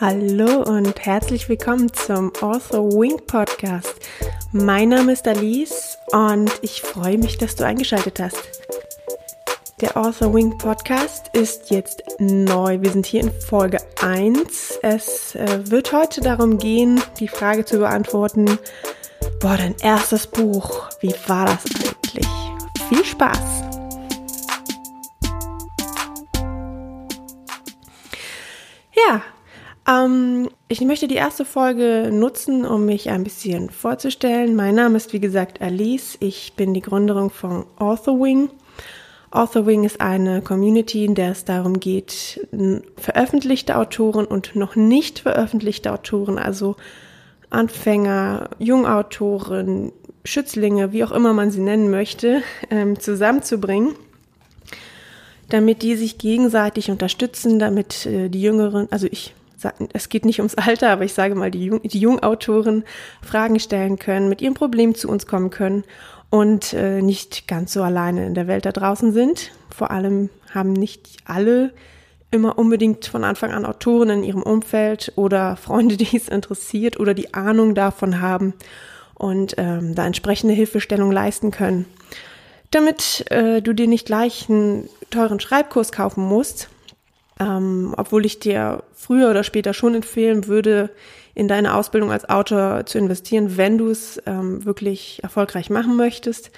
Hallo und herzlich willkommen zum Author Wing Podcast. Mein Name ist Alice und ich freue mich, dass du eingeschaltet hast. Der Author Wing Podcast ist jetzt neu. Wir sind hier in Folge 1. Es äh, wird heute darum gehen, die Frage zu beantworten, boah, dein erstes Buch, wie war das eigentlich? Viel Spaß! Ähm, ich möchte die erste Folge nutzen, um mich ein bisschen vorzustellen. Mein Name ist wie gesagt Alice. Ich bin die Gründerin von Authorwing. Authorwing ist eine Community, in der es darum geht, veröffentlichte Autoren und noch nicht veröffentlichte Autoren, also Anfänger, Jungautoren, Schützlinge, wie auch immer man sie nennen möchte, ähm, zusammenzubringen damit die sich gegenseitig unterstützen, damit äh, die Jüngeren, also ich es geht nicht ums Alter, aber ich sage mal, die, Jung, die Jungautoren Fragen stellen können, mit ihrem Problem zu uns kommen können und äh, nicht ganz so alleine in der Welt da draußen sind. Vor allem haben nicht alle immer unbedingt von Anfang an Autoren in ihrem Umfeld oder Freunde, die es interessiert oder die Ahnung davon haben und ähm, da entsprechende Hilfestellung leisten können. Damit äh, du dir nicht gleich einen teuren Schreibkurs kaufen musst, ähm, obwohl ich dir früher oder später schon empfehlen würde, in deine Ausbildung als Autor zu investieren, wenn du es ähm, wirklich erfolgreich machen möchtest,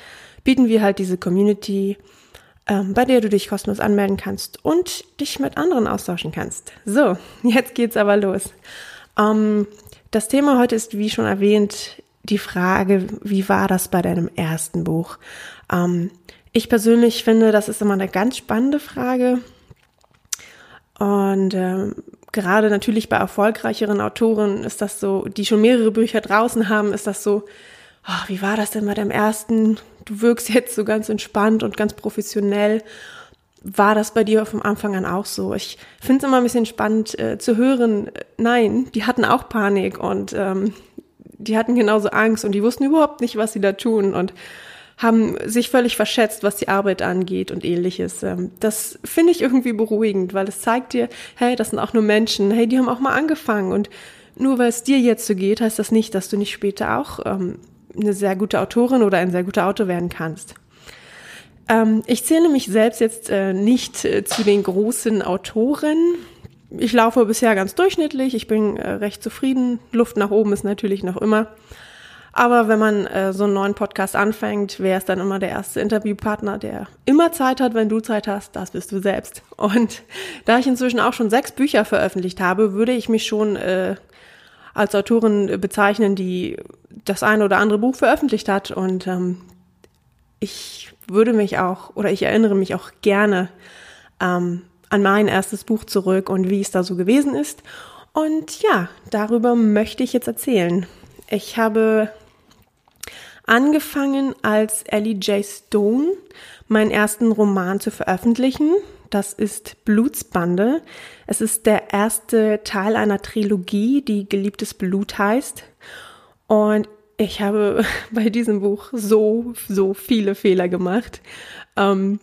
bieten wir halt diese Community, ähm, bei der du dich kostenlos anmelden kannst und dich mit anderen austauschen kannst. So, jetzt geht's aber los. Ähm, das Thema heute ist, wie schon erwähnt, die Frage, wie war das bei deinem ersten Buch? Ähm, ich persönlich finde, das ist immer eine ganz spannende Frage. Und ähm, gerade natürlich bei erfolgreicheren Autoren ist das so, die schon mehrere Bücher draußen haben, ist das so, oh, wie war das denn bei deinem ersten? Du wirkst jetzt so ganz entspannt und ganz professionell. War das bei dir vom Anfang an auch so? Ich finde es immer ein bisschen spannend äh, zu hören, nein, die hatten auch Panik und ähm, die hatten genauso Angst und die wussten überhaupt nicht, was sie da tun. Und haben sich völlig verschätzt, was die Arbeit angeht und ähnliches. Ähm, das finde ich irgendwie beruhigend, weil es zeigt dir, hey, das sind auch nur Menschen, hey, die haben auch mal angefangen und nur weil es dir jetzt so geht, heißt das nicht, dass du nicht später auch ähm, eine sehr gute Autorin oder ein sehr guter Autor werden kannst. Ähm, ich zähle mich selbst jetzt äh, nicht äh, zu den großen Autoren. Ich laufe bisher ganz durchschnittlich, ich bin äh, recht zufrieden. Luft nach oben ist natürlich noch immer. Aber wenn man äh, so einen neuen Podcast anfängt, wer ist dann immer der erste Interviewpartner, der immer Zeit hat, wenn du Zeit hast? Das bist du selbst. Und da ich inzwischen auch schon sechs Bücher veröffentlicht habe, würde ich mich schon äh, als Autorin bezeichnen, die das eine oder andere Buch veröffentlicht hat. Und ähm, ich würde mich auch, oder ich erinnere mich auch gerne ähm, an mein erstes Buch zurück und wie es da so gewesen ist. Und ja, darüber möchte ich jetzt erzählen. Ich habe angefangen als Ellie J. Stone meinen ersten Roman zu veröffentlichen. Das ist Blutsbande. Es ist der erste Teil einer Trilogie, die Geliebtes Blut heißt. Und ich habe bei diesem Buch so, so viele Fehler gemacht. Ähm,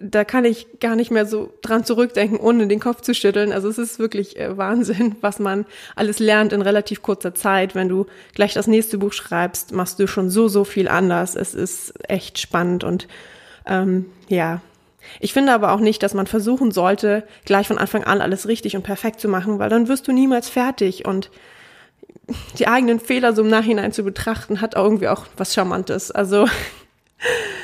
da kann ich gar nicht mehr so dran zurückdenken, ohne den Kopf zu schütteln. Also es ist wirklich äh, Wahnsinn, was man alles lernt in relativ kurzer Zeit. Wenn du gleich das nächste Buch schreibst, machst du schon so, so viel anders. Es ist echt spannend und ähm, ja. Ich finde aber auch nicht, dass man versuchen sollte, gleich von Anfang an alles richtig und perfekt zu machen, weil dann wirst du niemals fertig und die eigenen Fehler so im Nachhinein zu betrachten, hat auch irgendwie auch was Charmantes. Also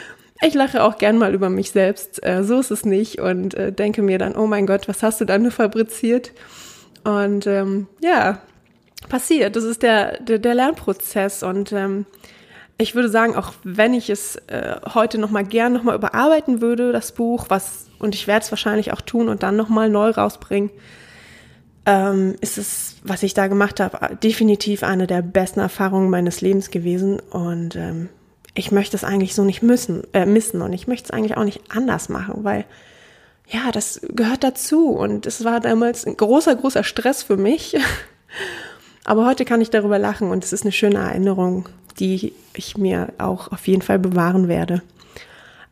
ich lache auch gern mal über mich selbst. Äh, so ist es nicht und äh, denke mir dann, oh mein Gott, was hast du da nur fabriziert? Und ähm, ja, passiert. Das ist der, der, der Lernprozess und ähm, ich würde sagen, auch wenn ich es äh, heute noch mal gern noch mal überarbeiten würde, das Buch, was und ich werde es wahrscheinlich auch tun und dann noch mal neu rausbringen, ähm, ist es, was ich da gemacht habe, definitiv eine der besten Erfahrungen meines Lebens gewesen und ähm, ich möchte es eigentlich so nicht müssen, äh, missen und ich möchte es eigentlich auch nicht anders machen, weil ja, das gehört dazu und es war damals ein großer, großer Stress für mich. Aber heute kann ich darüber lachen und es ist eine schöne Erinnerung, die ich mir auch auf jeden Fall bewahren werde.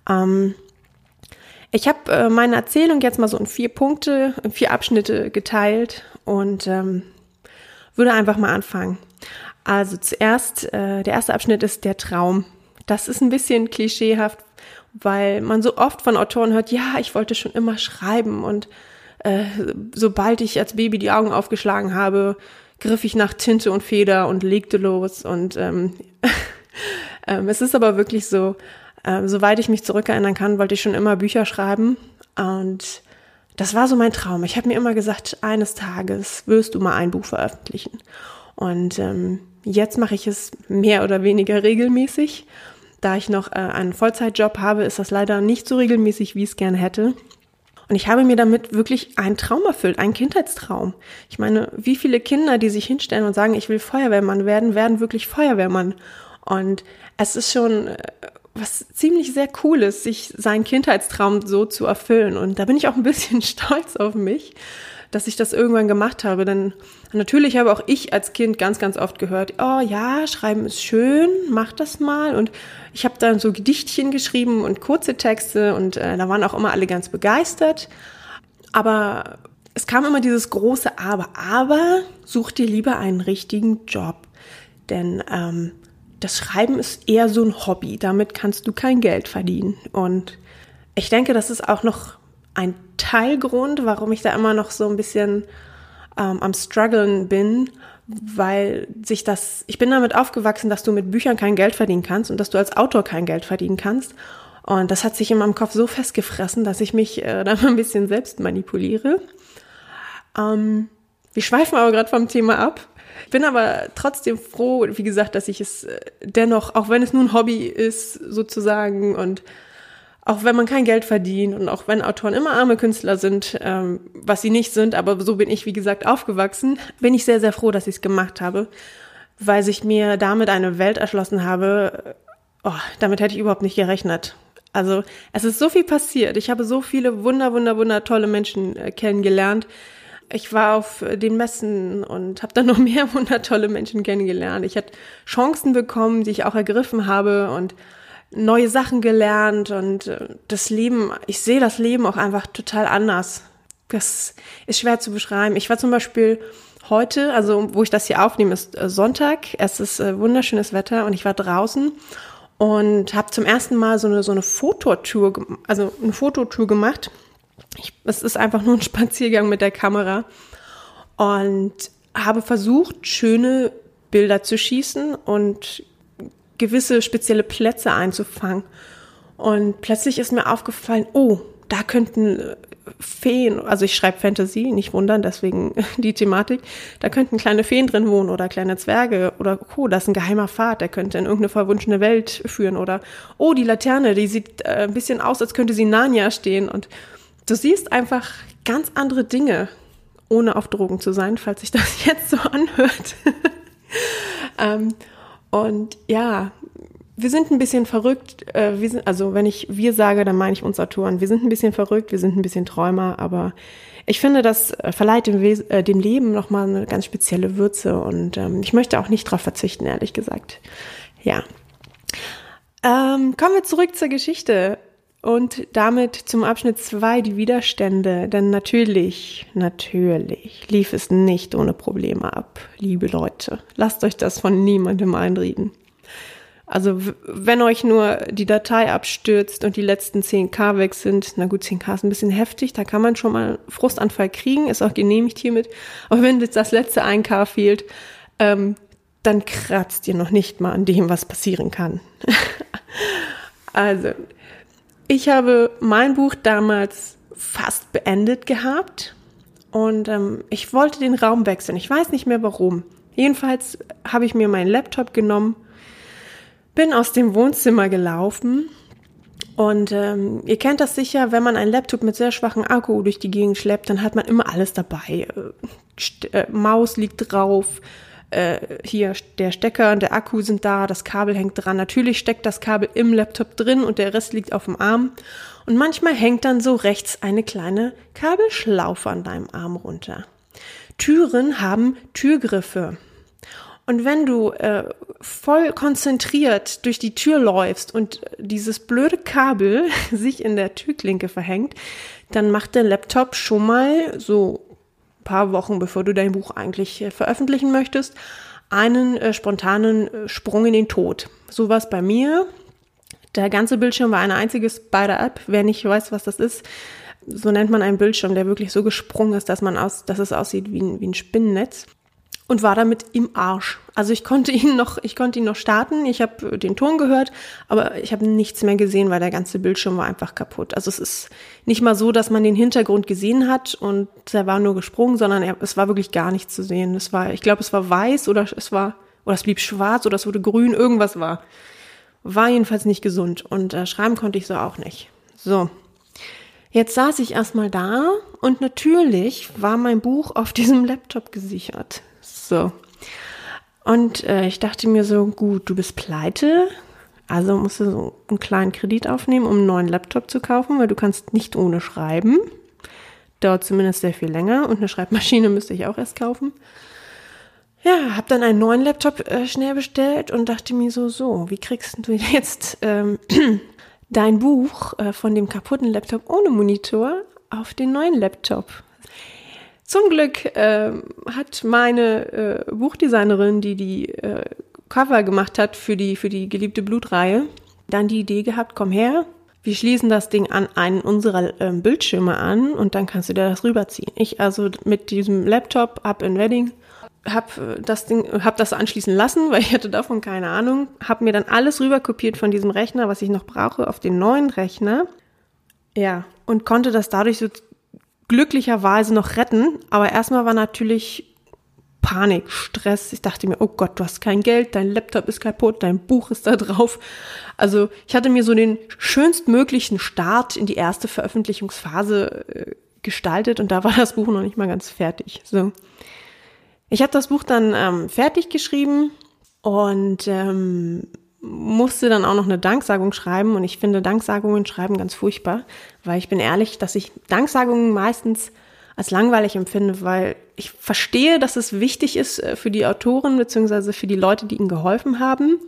Ähm, Ich habe äh, meine Erzählung jetzt mal so in vier Punkte, in vier Abschnitte geteilt und ähm, würde einfach mal anfangen. Also zuerst, äh, der erste Abschnitt ist der Traum. Das ist ein bisschen klischeehaft, weil man so oft von Autoren hört, ja, ich wollte schon immer schreiben und äh, sobald ich als Baby die Augen aufgeschlagen habe, griff ich nach Tinte und Feder und legte los. Und ähm, ähm, es ist aber wirklich so, äh, soweit ich mich zurückerinnern kann, wollte ich schon immer Bücher schreiben. Und das war so mein Traum. Ich habe mir immer gesagt, eines Tages wirst du mal ein Buch veröffentlichen. Und ähm, jetzt mache ich es mehr oder weniger regelmäßig. Da ich noch äh, einen Vollzeitjob habe, ist das leider nicht so regelmäßig, wie ich es gerne hätte. Und ich habe mir damit wirklich einen Traum erfüllt, einen Kindheitstraum. Ich meine, wie viele Kinder, die sich hinstellen und sagen, ich will Feuerwehrmann werden, werden wirklich Feuerwehrmann. Und es ist schon äh, was ziemlich sehr Cooles, sich seinen Kindheitstraum so zu erfüllen. Und da bin ich auch ein bisschen stolz auf mich, dass ich das irgendwann gemacht habe. Denn natürlich habe auch ich als Kind ganz, ganz oft gehört, oh ja, schreiben ist schön, mach das mal. Und ich habe dann so Gedichtchen geschrieben und kurze Texte und äh, da waren auch immer alle ganz begeistert. Aber es kam immer dieses große Aber. Aber such dir lieber einen richtigen Job. Denn ähm, das Schreiben ist eher so ein Hobby. Damit kannst du kein Geld verdienen. Und ich denke, das ist auch noch ein Teilgrund, warum ich da immer noch so ein bisschen ähm, am struggeln bin, weil sich das, ich bin damit aufgewachsen, dass du mit Büchern kein Geld verdienen kannst und dass du als Autor kein Geld verdienen kannst. Und das hat sich in meinem Kopf so festgefressen, dass ich mich äh, da ein bisschen selbst manipuliere. Ähm, wir schweifen aber gerade vom Thema ab. Ich bin aber trotzdem froh, wie gesagt, dass ich es äh, dennoch, auch wenn es nun ein Hobby ist, sozusagen, und auch wenn man kein Geld verdient und auch wenn Autoren immer arme Künstler sind, ähm, was sie nicht sind, aber so bin ich, wie gesagt, aufgewachsen, bin ich sehr, sehr froh, dass ich es gemacht habe, weil sich mir damit eine Welt erschlossen habe, oh, damit hätte ich überhaupt nicht gerechnet. Also es ist so viel passiert. Ich habe so viele wunder, wunder, wunder tolle Menschen äh, kennengelernt. Ich war auf den Messen und habe dann noch mehr wundertolle Menschen kennengelernt. Ich hatte Chancen bekommen, die ich auch ergriffen habe und neue Sachen gelernt und äh, das Leben, ich sehe das Leben auch einfach total anders. Das ist schwer zu beschreiben. Ich war zum Beispiel heute, also wo ich das hier aufnehme, ist äh, Sonntag. Es ist äh, wunderschönes Wetter und ich war draußen und habe zum ersten Mal so eine so eine Fototour, also eine Fototour gemacht. Ich, es ist einfach nur ein Spaziergang mit der Kamera und habe versucht, schöne Bilder zu schießen und gewisse spezielle Plätze einzufangen. Und plötzlich ist mir aufgefallen, oh, da könnten äh, Feen, also ich schreibe Fantasy, nicht wundern, deswegen die Thematik, da könnten kleine Feen drin wohnen oder kleine Zwerge oder oh, das ist ein geheimer Pfad, der könnte in irgendeine verwunschene Welt führen oder oh, die Laterne, die sieht äh, ein bisschen aus, als könnte sie in Narnia stehen und du siehst einfach ganz andere Dinge, ohne auf Drogen zu sein, falls sich das jetzt so anhört. ähm, und ja, wir sind ein bisschen verrückt. Äh, wir sind, also wenn ich wir sage, dann meine ich uns Autoren. Wir sind ein bisschen verrückt, wir sind ein bisschen Träumer, aber ich finde, das äh, verleiht dem, Wes äh, dem Leben nochmal eine ganz spezielle Würze und ähm, ich möchte auch nicht darauf verzichten, ehrlich gesagt. Ja. Ähm, kommen wir zurück zur Geschichte. Und damit zum Abschnitt zwei die Widerstände. Denn natürlich, natürlich lief es nicht ohne Probleme ab, liebe Leute. Lasst euch das von niemandem einreden. Also wenn euch nur die Datei abstürzt und die letzten 10k weg sind, na gut, 10k ist ein bisschen heftig, da kann man schon mal Frustanfall kriegen, ist auch genehmigt hiermit. Aber wenn jetzt das letzte 1k fehlt, ähm, dann kratzt ihr noch nicht mal an dem, was passieren kann. also, ich habe mein Buch damals fast beendet gehabt und ähm, ich wollte den Raum wechseln. Ich weiß nicht mehr warum. Jedenfalls habe ich mir meinen Laptop genommen, bin aus dem Wohnzimmer gelaufen und ähm, ihr kennt das sicher, wenn man einen Laptop mit sehr schwachem Akku durch die Gegend schleppt, dann hat man immer alles dabei. Äh, äh Maus liegt drauf, äh, hier der Stecker und der Akku sind da, das Kabel hängt dran. Natürlich steckt das Kabel im Laptop drin und der Rest liegt auf dem Arm. Und manchmal hängt dann so rechts eine kleine Kabelschlaufe an deinem Arm runter. Türen haben Türgriffe. Und wenn du äh, voll konzentriert durch die Tür läufst und dieses blöde Kabel sich in der Türklinke verhängt, dann macht der Laptop schon mal so paar Wochen, bevor du dein Buch eigentlich äh, veröffentlichen möchtest, einen äh, spontanen äh, Sprung in den Tod. So war es bei mir. Der ganze Bildschirm war ein einziges Spider-App. Wer nicht weiß, was das ist, so nennt man einen Bildschirm, der wirklich so gesprungen ist, dass man aus, dass es aussieht wie ein, wie ein Spinnennetz und war damit im Arsch. Also ich konnte ihn noch, ich konnte ihn noch starten. Ich habe den Ton gehört, aber ich habe nichts mehr gesehen, weil der ganze Bildschirm war einfach kaputt. Also es ist nicht mal so, dass man den Hintergrund gesehen hat und er war nur gesprungen, sondern er, es war wirklich gar nichts zu sehen. Es war, ich glaube, es war weiß oder es war oder es blieb schwarz oder es wurde grün, irgendwas war. War jedenfalls nicht gesund und äh, schreiben konnte ich so auch nicht. So. Jetzt saß ich erstmal da und natürlich war mein Buch auf diesem Laptop gesichert. So. Und äh, ich dachte mir so, gut, du bist pleite, also musst du so einen kleinen Kredit aufnehmen, um einen neuen Laptop zu kaufen, weil du kannst nicht ohne schreiben. Dauert zumindest sehr viel länger und eine Schreibmaschine müsste ich auch erst kaufen. Ja, habe dann einen neuen Laptop äh, schnell bestellt und dachte mir so, so, wie kriegst du jetzt ähm, dein Buch äh, von dem kaputten Laptop ohne Monitor auf den neuen Laptop? Zum Glück äh, hat meine äh, Buchdesignerin, die die äh, Cover gemacht hat für die, für die geliebte Blutreihe, dann die Idee gehabt, komm her, wir schließen das Ding an einen unserer äh, Bildschirme an und dann kannst du dir das rüberziehen. Ich also mit diesem Laptop up in Wedding hab äh, das Ding, hab das anschließen lassen, weil ich hatte davon keine Ahnung, hab mir dann alles rüberkopiert von diesem Rechner, was ich noch brauche, auf den neuen Rechner. Ja, und konnte das dadurch so glücklicherweise noch retten. Aber erstmal war natürlich Panik, Stress. Ich dachte mir, oh Gott, du hast kein Geld, dein Laptop ist kaputt, dein Buch ist da drauf. Also ich hatte mir so den schönstmöglichen Start in die erste Veröffentlichungsphase äh, gestaltet und da war das Buch noch nicht mal ganz fertig. So. Ich habe das Buch dann ähm, fertig geschrieben und ähm, musste dann auch noch eine Danksagung schreiben und ich finde Danksagungen schreiben ganz furchtbar, weil ich bin ehrlich, dass ich Danksagungen meistens als langweilig empfinde, weil ich verstehe, dass es wichtig ist äh, für die Autoren beziehungsweise für die Leute, die ihnen geholfen haben.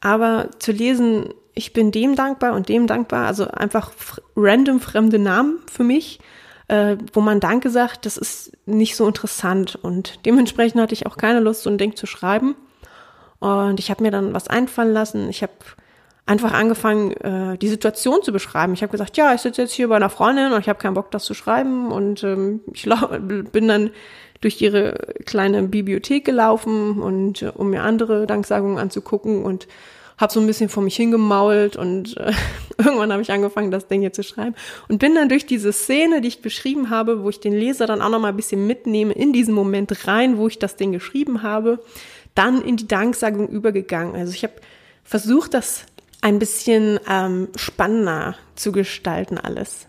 Aber zu lesen, ich bin dem dankbar und dem dankbar, also einfach random fremde Namen für mich, äh, wo man Danke sagt, das ist nicht so interessant. Und dementsprechend hatte ich auch keine Lust, so ein Ding zu schreiben. Und ich habe mir dann was einfallen lassen. Ich habe einfach angefangen, äh, die Situation zu beschreiben. Ich habe gesagt, ja, ich sitze jetzt hier bei einer Freundin und ich habe keinen Bock, das zu schreiben. Und ähm, ich bin dann durch ihre kleine Bibliothek gelaufen und äh, um mir andere Danksagungen anzugucken und habe so ein bisschen vor mich hingemault und äh, irgendwann habe ich angefangen, das Ding hier zu schreiben und bin dann durch diese Szene, die ich beschrieben habe, wo ich den Leser dann auch noch mal ein bisschen mitnehme in diesen Moment rein, wo ich das Ding geschrieben habe, dann in die Danksagung übergegangen. Also ich habe versucht, das ein bisschen ähm, spannender zu gestalten alles.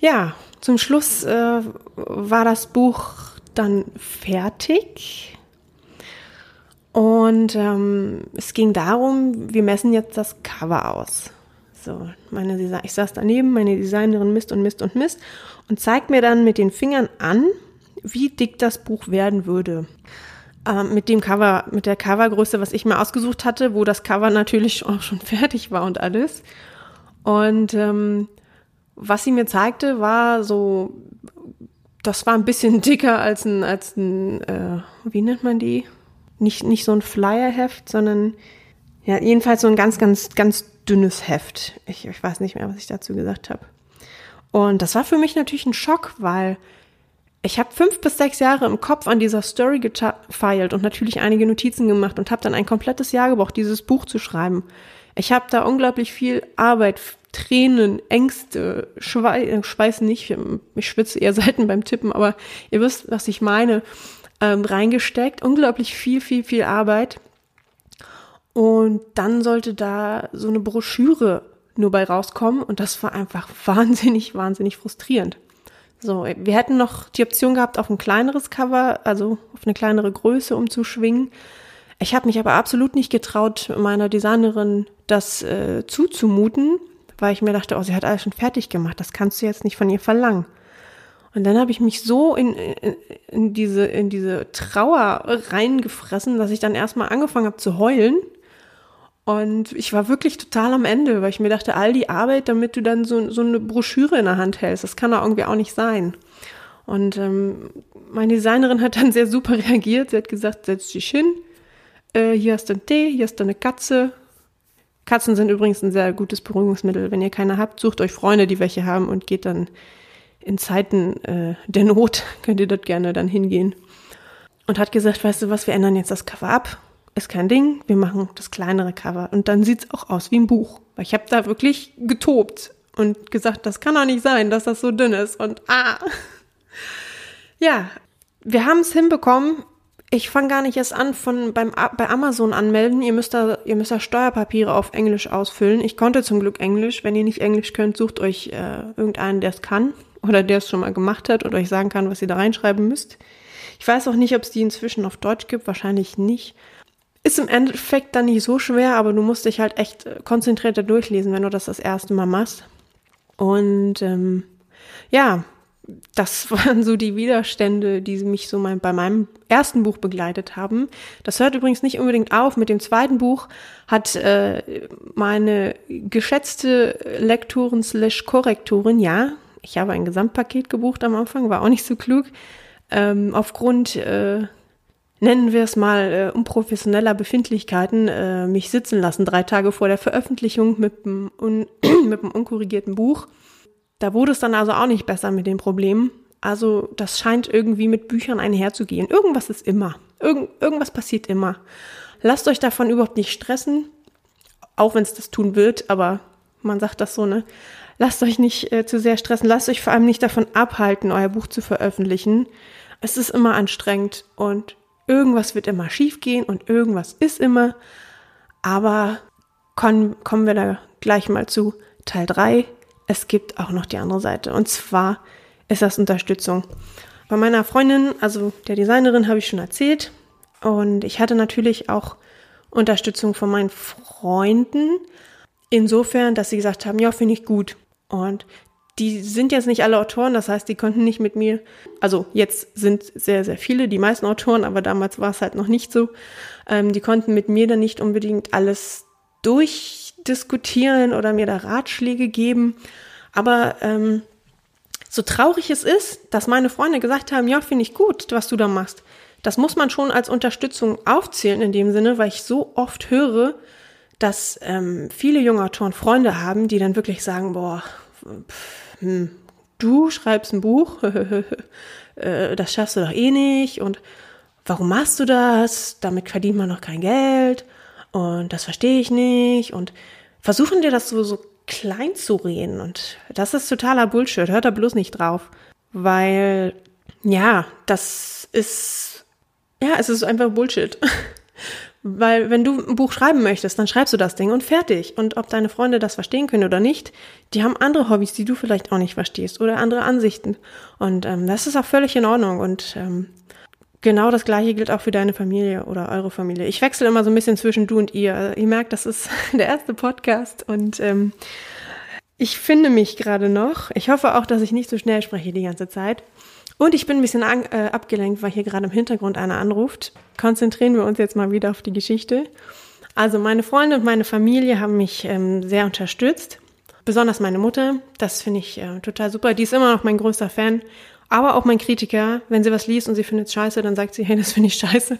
Ja, zum Schluss äh, war das Buch dann fertig. Und ähm, es ging darum, wir messen jetzt das Cover aus. So, meine Desi ich saß daneben, meine Designerin misst und misst und misst und zeigt mir dann mit den Fingern an, wie dick das Buch werden würde ähm, mit dem Cover, mit der Covergröße, was ich mir ausgesucht hatte, wo das Cover natürlich auch schon fertig war und alles. Und ähm, was sie mir zeigte, war so, das war ein bisschen dicker als ein, als ein, äh, wie nennt man die? Nicht, nicht so ein Flyerheft, sondern ja, jedenfalls so ein ganz, ganz, ganz dünnes Heft. Ich, ich weiß nicht mehr, was ich dazu gesagt habe. Und das war für mich natürlich ein Schock, weil ich habe fünf bis sechs Jahre im Kopf an dieser Story gefeilt und natürlich einige Notizen gemacht und habe dann ein komplettes Jahr gebraucht, dieses Buch zu schreiben. Ich habe da unglaublich viel Arbeit, Tränen, Ängste, Schweiß, äh, Schweiß nicht, ich schwitze eher selten beim Tippen, aber ihr wisst, was ich meine, ähm, reingesteckt. Unglaublich viel, viel, viel Arbeit. Und dann sollte da so eine Broschüre nur bei rauskommen und das war einfach wahnsinnig, wahnsinnig frustrierend. So, wir hätten noch die Option gehabt, auf ein kleineres Cover, also auf eine kleinere Größe umzuschwingen. Ich habe mich aber absolut nicht getraut, meiner Designerin das äh, zuzumuten, weil ich mir dachte, oh, sie hat alles schon fertig gemacht, das kannst du jetzt nicht von ihr verlangen. Und dann habe ich mich so in, in, in, diese, in diese Trauer reingefressen, dass ich dann erstmal angefangen habe zu heulen. Und ich war wirklich total am Ende, weil ich mir dachte, all die Arbeit, damit du dann so, so eine Broschüre in der Hand hältst, das kann doch irgendwie auch nicht sein. Und ähm, meine Designerin hat dann sehr super reagiert. Sie hat gesagt, setz dich hin, äh, hier hast du einen Tee, hier hast du eine Katze. Katzen sind übrigens ein sehr gutes Beruhigungsmittel. Wenn ihr keine habt, sucht euch Freunde, die welche haben und geht dann in Zeiten äh, der Not könnt ihr dort gerne dann hingehen. Und hat gesagt, weißt du was, wir ändern jetzt das Cover ab. Ist kein Ding, wir machen das kleinere Cover. Und dann sieht es auch aus wie ein Buch. Weil ich habe da wirklich getobt und gesagt, das kann doch nicht sein, dass das so dünn ist. Und ah. Ja, wir haben es hinbekommen. Ich fange gar nicht erst an von beim bei Amazon anmelden. Ihr müsst da ihr müsst da Steuerpapiere auf Englisch ausfüllen. Ich konnte zum Glück Englisch. Wenn ihr nicht Englisch könnt, sucht euch äh, irgendeinen, der es kann oder der es schon mal gemacht hat und euch sagen kann, was ihr da reinschreiben müsst. Ich weiß auch nicht, ob es die inzwischen auf Deutsch gibt, wahrscheinlich nicht. Ist im Endeffekt dann nicht so schwer, aber du musst dich halt echt äh, konzentrierter durchlesen, wenn du das das erste Mal machst. Und ähm, ja, das waren so die Widerstände, die mich so mein, bei meinem ersten Buch begleitet haben. Das hört übrigens nicht unbedingt auf. Mit dem zweiten Buch hat äh, meine geschätzte Lektorin slash Korrektorin, ja, ich habe ein Gesamtpaket gebucht am Anfang, war auch nicht so klug. Ähm, aufgrund, äh, nennen wir es mal, äh, unprofessioneller Befindlichkeiten, äh, mich sitzen lassen, drei Tage vor der Veröffentlichung mit dem, un mit dem unkorrigierten Buch. Da wurde es dann also auch nicht besser mit den Problemen. Also das scheint irgendwie mit Büchern einherzugehen. Irgendwas ist immer. Irgend, irgendwas passiert immer. Lasst euch davon überhaupt nicht stressen, auch wenn es das tun wird, aber man sagt das so, ne? Lasst euch nicht äh, zu sehr stressen. Lasst euch vor allem nicht davon abhalten, euer Buch zu veröffentlichen. Es ist immer anstrengend und irgendwas wird immer schiefgehen und irgendwas ist immer. Aber kommen, kommen wir da gleich mal zu Teil 3. Es gibt auch noch die andere Seite. Und zwar ist das Unterstützung. Bei meiner Freundin, also der Designerin, habe ich schon erzählt. Und ich hatte natürlich auch Unterstützung von meinen Freunden. Insofern, dass sie gesagt haben, ja, finde ich gut. Und die sind jetzt nicht alle Autoren, das heißt, die konnten nicht mit mir, also jetzt sind sehr, sehr viele, die meisten Autoren, aber damals war es halt noch nicht so, ähm, die konnten mit mir dann nicht unbedingt alles durchdiskutieren oder mir da Ratschläge geben. Aber ähm, so traurig es ist, dass meine Freunde gesagt haben, ja, finde ich gut, was du da machst. Das muss man schon als Unterstützung aufzählen in dem Sinne, weil ich so oft höre, dass ähm, viele junge Autoren Freunde haben, die dann wirklich sagen, boah, pff, hm, du schreibst ein Buch, äh, das schaffst du doch eh nicht und warum machst du das? Damit verdient man noch kein Geld und das verstehe ich nicht und versuchen dir das so, so klein zu reden und das ist totaler Bullshit, hört da bloß nicht drauf, weil ja, das ist, ja, es ist einfach Bullshit. Weil wenn du ein Buch schreiben möchtest, dann schreibst du das Ding und fertig. Und ob deine Freunde das verstehen können oder nicht, die haben andere Hobbys, die du vielleicht auch nicht verstehst oder andere Ansichten. Und ähm, das ist auch völlig in Ordnung. Und ähm, genau das gleiche gilt auch für deine Familie oder eure Familie. Ich wechsle immer so ein bisschen zwischen du und ihr. Ihr merkt, das ist der erste Podcast und ähm, ich finde mich gerade noch. Ich hoffe auch, dass ich nicht so schnell spreche die ganze Zeit. Und ich bin ein bisschen an, äh, abgelenkt, weil hier gerade im Hintergrund einer anruft. Konzentrieren wir uns jetzt mal wieder auf die Geschichte. Also meine Freunde und meine Familie haben mich ähm, sehr unterstützt. Besonders meine Mutter. Das finde ich äh, total super. Die ist immer noch mein größter Fan. Aber auch mein Kritiker. Wenn sie was liest und sie findet es scheiße, dann sagt sie, hey, das finde ich scheiße.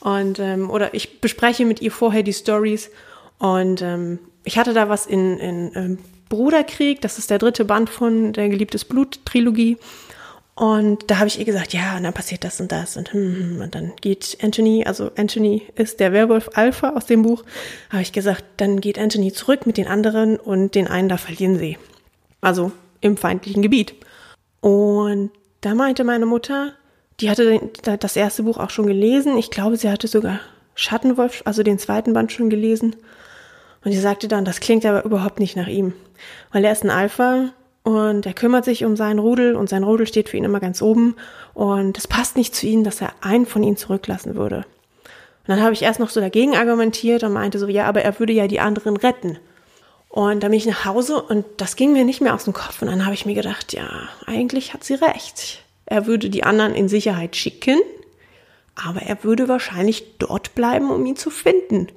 Und, ähm, oder ich bespreche mit ihr vorher die Stories. Und ähm, ich hatte da was in, in ähm, Bruderkrieg. Das ist der dritte Band von der Geliebtes Blut Trilogie. Und da habe ich ihr gesagt, ja, und dann passiert das und das und, hm, hm, und dann geht Anthony, also Anthony ist der Werwolf Alpha aus dem Buch, habe ich gesagt, dann geht Anthony zurück mit den anderen und den einen da verlieren sie. Also im feindlichen Gebiet. Und da meinte meine Mutter, die hatte das erste Buch auch schon gelesen. Ich glaube, sie hatte sogar Schattenwolf, also den zweiten Band schon gelesen. Und sie sagte dann, das klingt aber überhaupt nicht nach ihm. Weil er ist ein Alpha und er kümmert sich um seinen Rudel und sein Rudel steht für ihn immer ganz oben. Und es passt nicht zu ihm, dass er einen von ihnen zurücklassen würde. Und dann habe ich erst noch so dagegen argumentiert und meinte so, ja, aber er würde ja die anderen retten. Und dann bin ich nach Hause und das ging mir nicht mehr aus dem Kopf. Und dann habe ich mir gedacht, ja, eigentlich hat sie recht. Er würde die anderen in Sicherheit schicken, aber er würde wahrscheinlich dort bleiben, um ihn zu finden.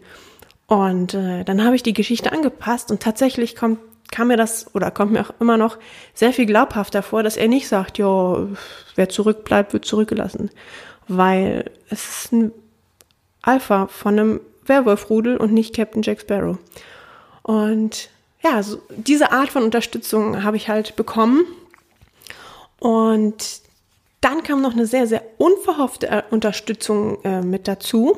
Und äh, dann habe ich die Geschichte angepasst und tatsächlich kommt, kam mir das oder kommt mir auch immer noch sehr viel glaubhafter vor, dass er nicht sagt, ja, wer zurückbleibt, wird zurückgelassen. Weil es ist ein Alpha von einem Werwolfrudel und nicht Captain Jack Sparrow. Und ja, so, diese Art von Unterstützung habe ich halt bekommen. Und dann kam noch eine sehr, sehr unverhoffte äh, Unterstützung äh, mit dazu.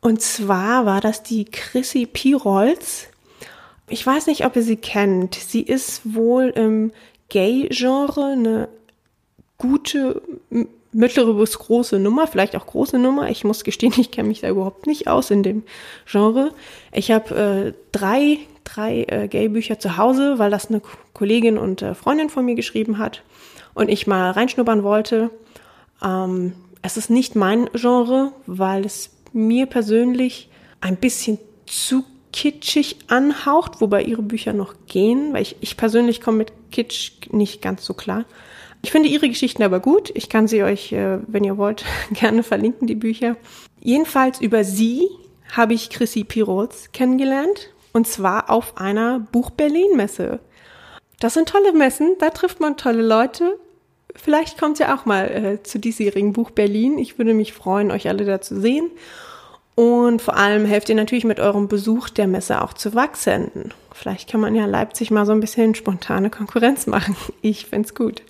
Und zwar war das die Chrissy Pirolz. Ich weiß nicht, ob ihr sie kennt. Sie ist wohl im Gay-Genre eine gute, mittlere bis große Nummer, vielleicht auch große Nummer. Ich muss gestehen, ich kenne mich da überhaupt nicht aus in dem Genre. Ich habe äh, drei, drei äh, Gay-Bücher zu Hause, weil das eine Kollegin und äh, Freundin von mir geschrieben hat und ich mal reinschnuppern wollte. Ähm, es ist nicht mein Genre, weil es mir persönlich ein bisschen zu kitschig anhaucht, wobei ihre Bücher noch gehen, weil ich, ich persönlich komme mit Kitsch nicht ganz so klar. Ich finde ihre Geschichten aber gut. Ich kann sie euch, äh, wenn ihr wollt, gerne verlinken, die Bücher. Jedenfalls über sie habe ich Chrissy Pirols kennengelernt. Und zwar auf einer Buch Berlin Messe. Das sind tolle Messen, da trifft man tolle Leute. Vielleicht kommt ihr auch mal äh, zu diesjährigen Buch Berlin. Ich würde mich freuen, euch alle da zu sehen. Und vor allem helft ihr natürlich mit eurem Besuch der Messe auch zu wachsen. Vielleicht kann man ja Leipzig mal so ein bisschen spontane Konkurrenz machen. Ich find's gut.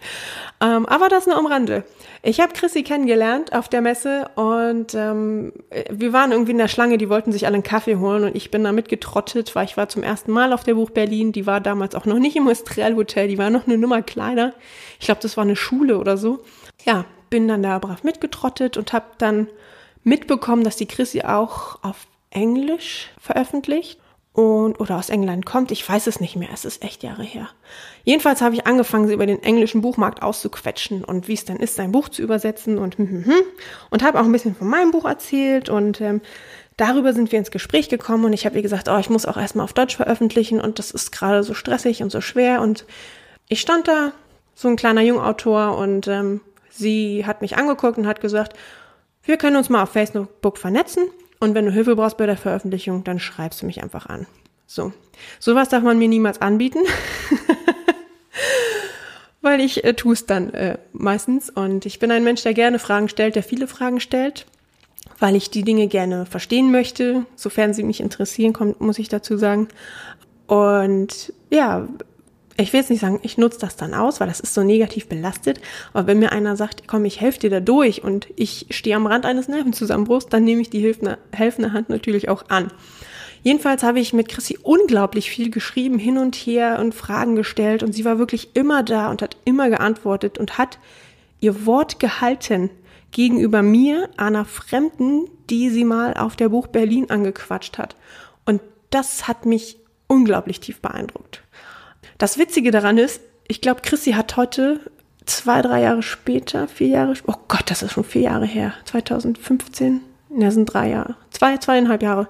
Ähm, aber das nur am Rande. Ich habe Chrissy kennengelernt auf der Messe und ähm, wir waren irgendwie in der Schlange, die wollten sich alle einen Kaffee holen und ich bin da mitgetrottet, weil ich war zum ersten Mal auf der Buch Berlin. Die war damals auch noch nicht im Estrell Hotel, die war noch eine Nummer kleiner. Ich glaube, das war eine Schule oder so. Ja, bin dann da brav mitgetrottet und habe dann mitbekommen, dass die Chrissy auch auf Englisch veröffentlicht und oder aus England kommt. Ich weiß es nicht mehr. Es ist echt Jahre her. Jedenfalls habe ich angefangen, sie über den englischen Buchmarkt auszuquetschen und wie es denn ist, sein Buch zu übersetzen und hm, hm, hm. und habe auch ein bisschen von meinem Buch erzählt und ähm, darüber sind wir ins Gespräch gekommen und ich habe ihr gesagt, oh, ich muss auch erstmal auf Deutsch veröffentlichen und das ist gerade so stressig und so schwer und ich stand da, so ein kleiner Jungautor und ähm, sie hat mich angeguckt und hat gesagt, wir können uns mal auf Facebook vernetzen und wenn du Hilfe brauchst bei der Veröffentlichung, dann schreibst du mich einfach an. So. Sowas darf man mir niemals anbieten. Weil ich äh, tue es dann äh, meistens. Und ich bin ein Mensch, der gerne Fragen stellt, der viele Fragen stellt, weil ich die Dinge gerne verstehen möchte, sofern sie mich interessieren, kommt, muss ich dazu sagen. Und ja, ich will jetzt nicht sagen, ich nutze das dann aus, weil das ist so negativ belastet. Aber wenn mir einer sagt, komm, ich helfe dir da durch und ich stehe am Rand eines Nervenzusammenbruchs, dann nehme ich die helfende, helfende Hand natürlich auch an. Jedenfalls habe ich mit Chrissy unglaublich viel geschrieben, hin und her und Fragen gestellt und sie war wirklich immer da und hat immer geantwortet und hat ihr Wort gehalten gegenüber mir, einer Fremden, die sie mal auf der Buch Berlin angequatscht hat. Und das hat mich unglaublich tief beeindruckt. Das Witzige daran ist, ich glaube, Chrissy hat heute zwei, drei Jahre später, vier Jahre, oh Gott, das ist schon vier Jahre her, 2015, ne, sind drei Jahre, zwei, zweieinhalb Jahre.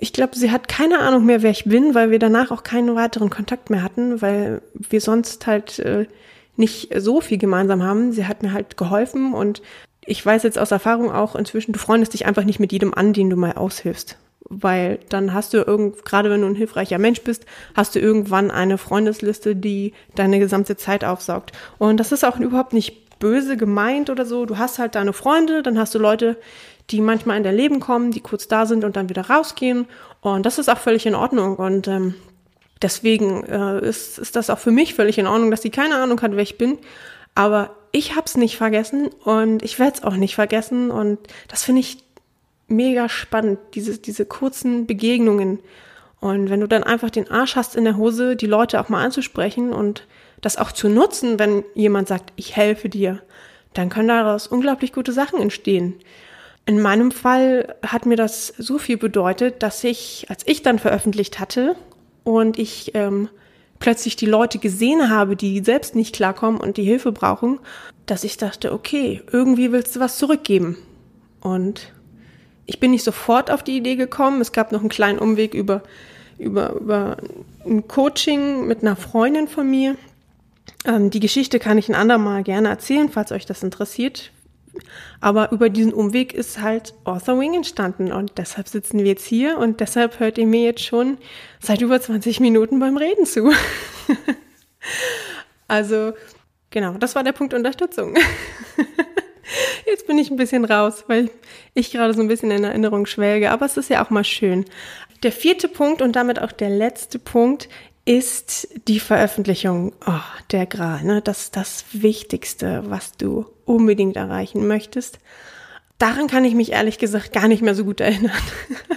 Ich glaube, sie hat keine Ahnung mehr, wer ich bin, weil wir danach auch keinen weiteren Kontakt mehr hatten, weil wir sonst halt äh, nicht so viel gemeinsam haben. Sie hat mir halt geholfen und ich weiß jetzt aus Erfahrung auch inzwischen, du freundest dich einfach nicht mit jedem an, den du mal aushilfst weil dann hast du irgend, gerade wenn du ein hilfreicher Mensch bist, hast du irgendwann eine Freundesliste, die deine gesamte Zeit aufsaugt. Und das ist auch überhaupt nicht böse gemeint oder so. Du hast halt deine Freunde, dann hast du Leute, die manchmal in dein Leben kommen, die kurz da sind und dann wieder rausgehen. Und das ist auch völlig in Ordnung. Und ähm, deswegen äh, ist, ist das auch für mich völlig in Ordnung, dass sie keine Ahnung hat, wer ich bin. Aber ich hab's nicht vergessen und ich werde es auch nicht vergessen. Und das finde ich mega spannend, diese, diese kurzen Begegnungen. Und wenn du dann einfach den Arsch hast in der Hose, die Leute auch mal anzusprechen und das auch zu nutzen, wenn jemand sagt, ich helfe dir, dann können daraus unglaublich gute Sachen entstehen. In meinem Fall hat mir das so viel bedeutet, dass ich, als ich dann veröffentlicht hatte und ich ähm, plötzlich die Leute gesehen habe, die selbst nicht klarkommen und die Hilfe brauchen, dass ich dachte, okay, irgendwie willst du was zurückgeben. Und ich bin nicht sofort auf die Idee gekommen. Es gab noch einen kleinen Umweg über, über, über ein Coaching mit einer Freundin von mir. Ähm, die Geschichte kann ich ein andermal gerne erzählen, falls euch das interessiert. Aber über diesen Umweg ist halt Author Wing entstanden und deshalb sitzen wir jetzt hier und deshalb hört ihr mir jetzt schon seit über 20 Minuten beim Reden zu. also, genau, das war der Punkt Unterstützung. Jetzt bin ich ein bisschen raus, weil ich gerade so ein bisschen in Erinnerung schwelge, aber es ist ja auch mal schön. Der vierte Punkt und damit auch der letzte Punkt ist die Veröffentlichung. Oh, der Gral, ne? Das ist das Wichtigste, was du unbedingt erreichen möchtest. Daran kann ich mich ehrlich gesagt gar nicht mehr so gut erinnern.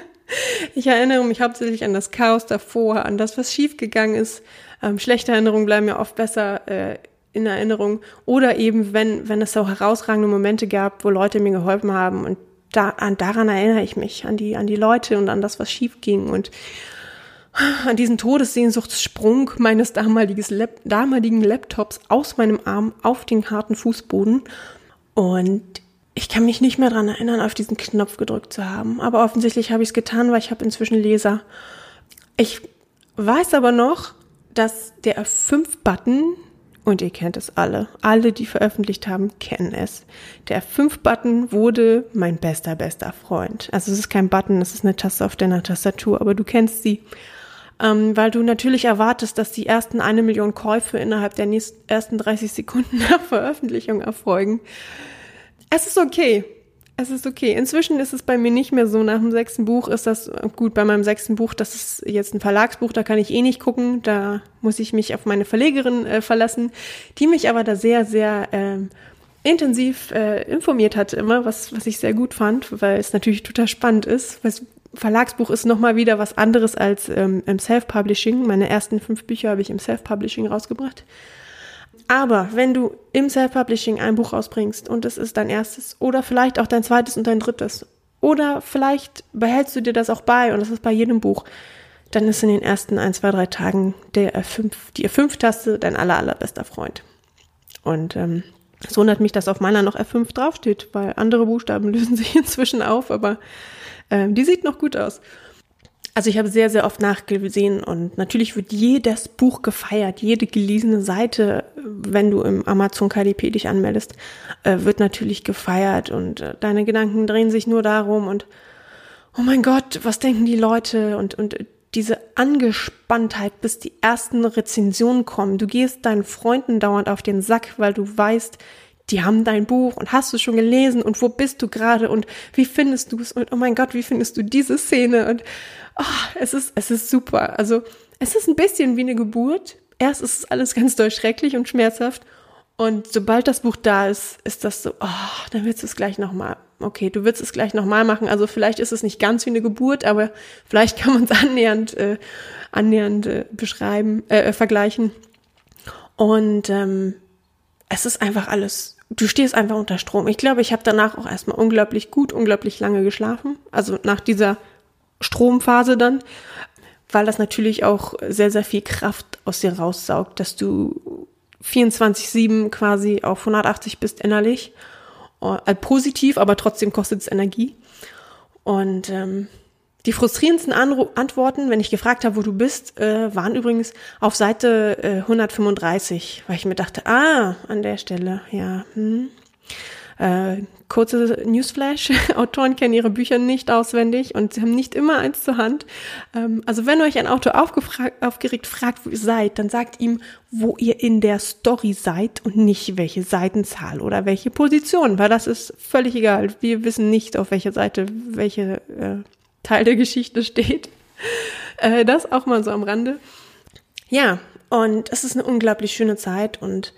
ich erinnere mich hauptsächlich an das Chaos davor, an das, was schiefgegangen ist. Ähm, schlechte Erinnerungen bleiben mir oft besser äh, in Erinnerung. Oder eben, wenn, wenn es so herausragende Momente gab, wo Leute mir geholfen haben und da, an, daran erinnere ich mich, an die, an die Leute und an das, was schief ging. Und an diesen Todessehnsuchtssprung meines Lap damaligen Laptops aus meinem Arm auf den harten Fußboden. Und ich kann mich nicht mehr daran erinnern, auf diesen Knopf gedrückt zu haben. Aber offensichtlich habe ich es getan, weil ich habe inzwischen Leser. Ich weiß aber noch, dass der F5-Button, und ihr kennt es alle, alle, die veröffentlicht haben, kennen es. Der F5-Button wurde mein bester, bester Freund. Also es ist kein Button, es ist eine Taste auf deiner Tastatur, aber du kennst sie ähm, weil du natürlich erwartest, dass die ersten eine Million Käufe innerhalb der nächsten, ersten 30 Sekunden nach Veröffentlichung erfolgen. Es ist okay. Es ist okay. Inzwischen ist es bei mir nicht mehr so. Nach dem sechsten Buch ist das gut. Bei meinem sechsten Buch, das ist jetzt ein Verlagsbuch, da kann ich eh nicht gucken. Da muss ich mich auf meine Verlegerin äh, verlassen, die mich aber da sehr, sehr ähm, intensiv äh, informiert hat immer, was, was ich sehr gut fand, weil es natürlich total spannend ist, was, Verlagsbuch ist nochmal wieder was anderes als ähm, im Self-Publishing. Meine ersten fünf Bücher habe ich im Self-Publishing rausgebracht. Aber wenn du im Self-Publishing ein Buch rausbringst und es ist dein erstes oder vielleicht auch dein zweites und dein drittes oder vielleicht behältst du dir das auch bei und das ist bei jedem Buch, dann ist in den ersten ein, zwei, drei Tagen der F5, die F5-Taste dein aller, allerbester Freund. Und ähm, es wundert mich, dass auf meiner noch F5 draufsteht, weil andere Buchstaben lösen sich inzwischen auf, aber ähm, die sieht noch gut aus. Also ich habe sehr, sehr oft nachgesehen und natürlich wird jedes Buch gefeiert, jede gelesene Seite, wenn du im Amazon KDP dich anmeldest, äh, wird natürlich gefeiert und äh, deine Gedanken drehen sich nur darum und oh mein Gott, was denken die Leute? Und, und diese Angespanntheit, bis die ersten Rezensionen kommen. Du gehst deinen Freunden dauernd auf den Sack, weil du weißt, die haben dein Buch und hast du schon gelesen und wo bist du gerade und wie findest du es und oh mein Gott, wie findest du diese Szene? Und oh, es ist es ist super. Also es ist ein bisschen wie eine Geburt. Erst ist es alles ganz doll schrecklich und schmerzhaft und sobald das Buch da ist, ist das so, oh, dann willst du es gleich nochmal. Okay, du willst es gleich nochmal machen. Also vielleicht ist es nicht ganz wie eine Geburt, aber vielleicht kann man es annähernd, äh, annähernd äh, beschreiben, äh, äh, vergleichen. Und ähm, es ist einfach alles du stehst einfach unter Strom. Ich glaube, ich habe danach auch erstmal unglaublich gut, unglaublich lange geschlafen. Also nach dieser Stromphase dann, weil das natürlich auch sehr, sehr viel Kraft aus dir raussaugt, dass du 24-7 quasi auf 180 bist innerlich. Äh, positiv, aber trotzdem kostet es Energie. Und ähm, die frustrierendsten Anru Antworten, wenn ich gefragt habe, wo du bist, äh, waren übrigens auf Seite äh, 135, weil ich mir dachte, ah, an der Stelle, ja. Hm. Äh, kurze Newsflash, Autoren kennen ihre Bücher nicht auswendig und sie haben nicht immer eins zur Hand. Ähm, also wenn euch ein Autor aufgeregt fragt, wo ihr seid, dann sagt ihm, wo ihr in der Story seid und nicht welche Seitenzahl oder welche Position, weil das ist völlig egal. Wir wissen nicht, auf welcher Seite welche äh, Teil der Geschichte steht. Äh, das auch mal so am Rande. Ja, und es ist eine unglaublich schöne Zeit und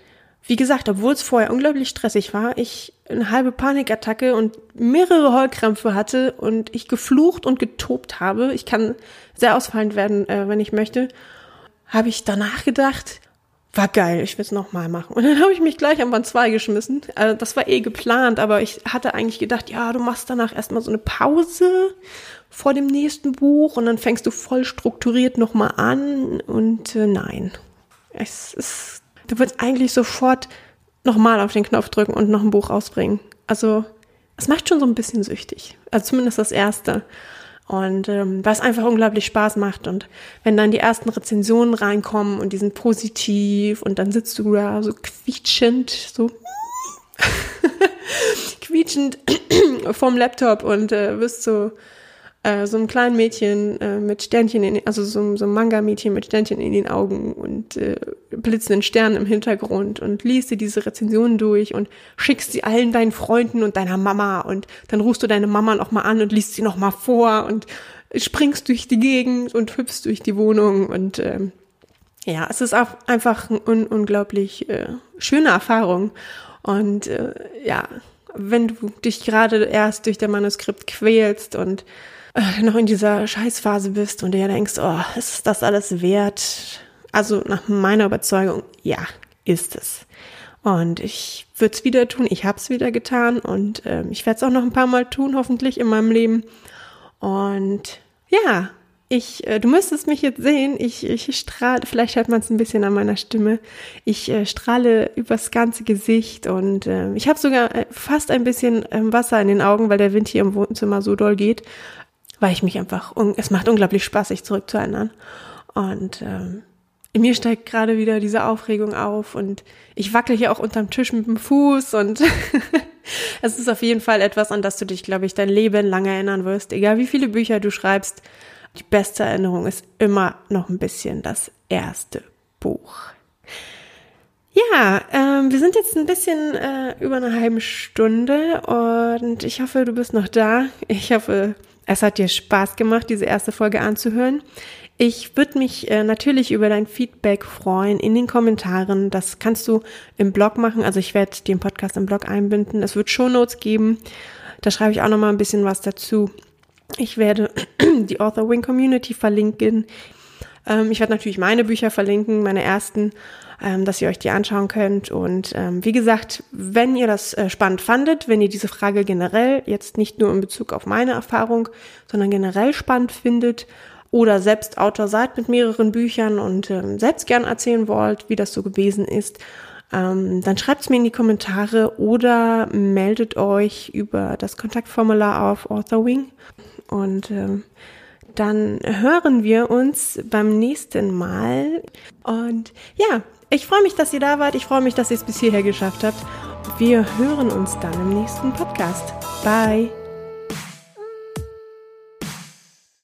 wie gesagt, obwohl es vorher unglaublich stressig war, ich eine halbe Panikattacke und mehrere Heulkrämpfe hatte und ich geflucht und getobt habe, ich kann sehr ausfallend werden, äh, wenn ich möchte, habe ich danach gedacht, war geil, ich will es nochmal machen. Und dann habe ich mich gleich am Band 2 geschmissen. Also das war eh geplant, aber ich hatte eigentlich gedacht, ja, du machst danach erstmal so eine Pause vor dem nächsten Buch und dann fängst du voll strukturiert nochmal an und äh, nein. Es ist, du willst eigentlich sofort nochmal auf den Knopf drücken und noch ein Buch rausbringen. Also, es macht schon so ein bisschen süchtig. Also zumindest das erste. Und ähm, was einfach unglaublich Spaß macht. Und wenn dann die ersten Rezensionen reinkommen und die sind positiv und dann sitzt du da so quietschend, so quietschend vom Laptop und äh, wirst so äh, so einem kleinen Mädchen äh, mit Sternchen in, also so, so ein Manga-Mädchen mit Sternchen in den Augen und äh, blitzenden Sternen im Hintergrund und liest dir diese Rezensionen durch und schickst sie allen deinen Freunden und deiner Mama und dann rufst du deine Mama nochmal an und liest sie nochmal vor und springst durch die Gegend und hüpfst durch die Wohnung und ähm, ja, es ist auch einfach eine un unglaublich äh, schöne Erfahrung und äh, ja, wenn du dich gerade erst durch der Manuskript quälst und äh, noch in dieser Scheißphase bist und dir denkst, oh, ist das alles wert? Also nach meiner Überzeugung, ja, ist es. Und ich würde es wieder tun, ich habe es wieder getan und ähm, ich werde es auch noch ein paar Mal tun, hoffentlich in meinem Leben. Und ja, ich, äh, du müsstest mich jetzt sehen, ich, ich strahle, vielleicht hört man es ein bisschen an meiner Stimme, ich äh, strahle übers ganze Gesicht und äh, ich habe sogar äh, fast ein bisschen ähm, Wasser in den Augen, weil der Wind hier im Wohnzimmer so doll geht weil ich mich einfach, es macht unglaublich Spaß, sich zurückzuerinnern. Und ähm, in mir steigt gerade wieder diese Aufregung auf und ich wackle hier auch unterm Tisch mit dem Fuß und es ist auf jeden Fall etwas, an das du dich, glaube ich, dein Leben lang erinnern wirst. Egal wie viele Bücher du schreibst, die beste Erinnerung ist immer noch ein bisschen das erste Buch. Ja, ähm, wir sind jetzt ein bisschen äh, über eine halbe Stunde und ich hoffe, du bist noch da. Ich hoffe, es hat dir Spaß gemacht, diese erste Folge anzuhören. Ich würde mich äh, natürlich über dein Feedback freuen in den Kommentaren. Das kannst du im Blog machen. Also ich werde den Podcast im Blog einbinden. Es wird Shownotes geben. Da schreibe ich auch noch mal ein bisschen was dazu. Ich werde die Author Wing Community verlinken. Ähm, ich werde natürlich meine Bücher verlinken, meine ersten ähm, dass ihr euch die anschauen könnt. Und ähm, wie gesagt, wenn ihr das äh, spannend fandet, wenn ihr diese Frage generell jetzt nicht nur in Bezug auf meine Erfahrung, sondern generell spannend findet oder selbst Autor seid mit mehreren Büchern und ähm, selbst gern erzählen wollt, wie das so gewesen ist, ähm, dann schreibt es mir in die Kommentare oder meldet euch über das Kontaktformular auf AuthorWing. Und ähm, dann hören wir uns beim nächsten Mal. Und ja, ich freue mich, dass ihr da wart. Ich freue mich, dass ihr es bis hierher geschafft habt. Wir hören uns dann im nächsten Podcast. Bye.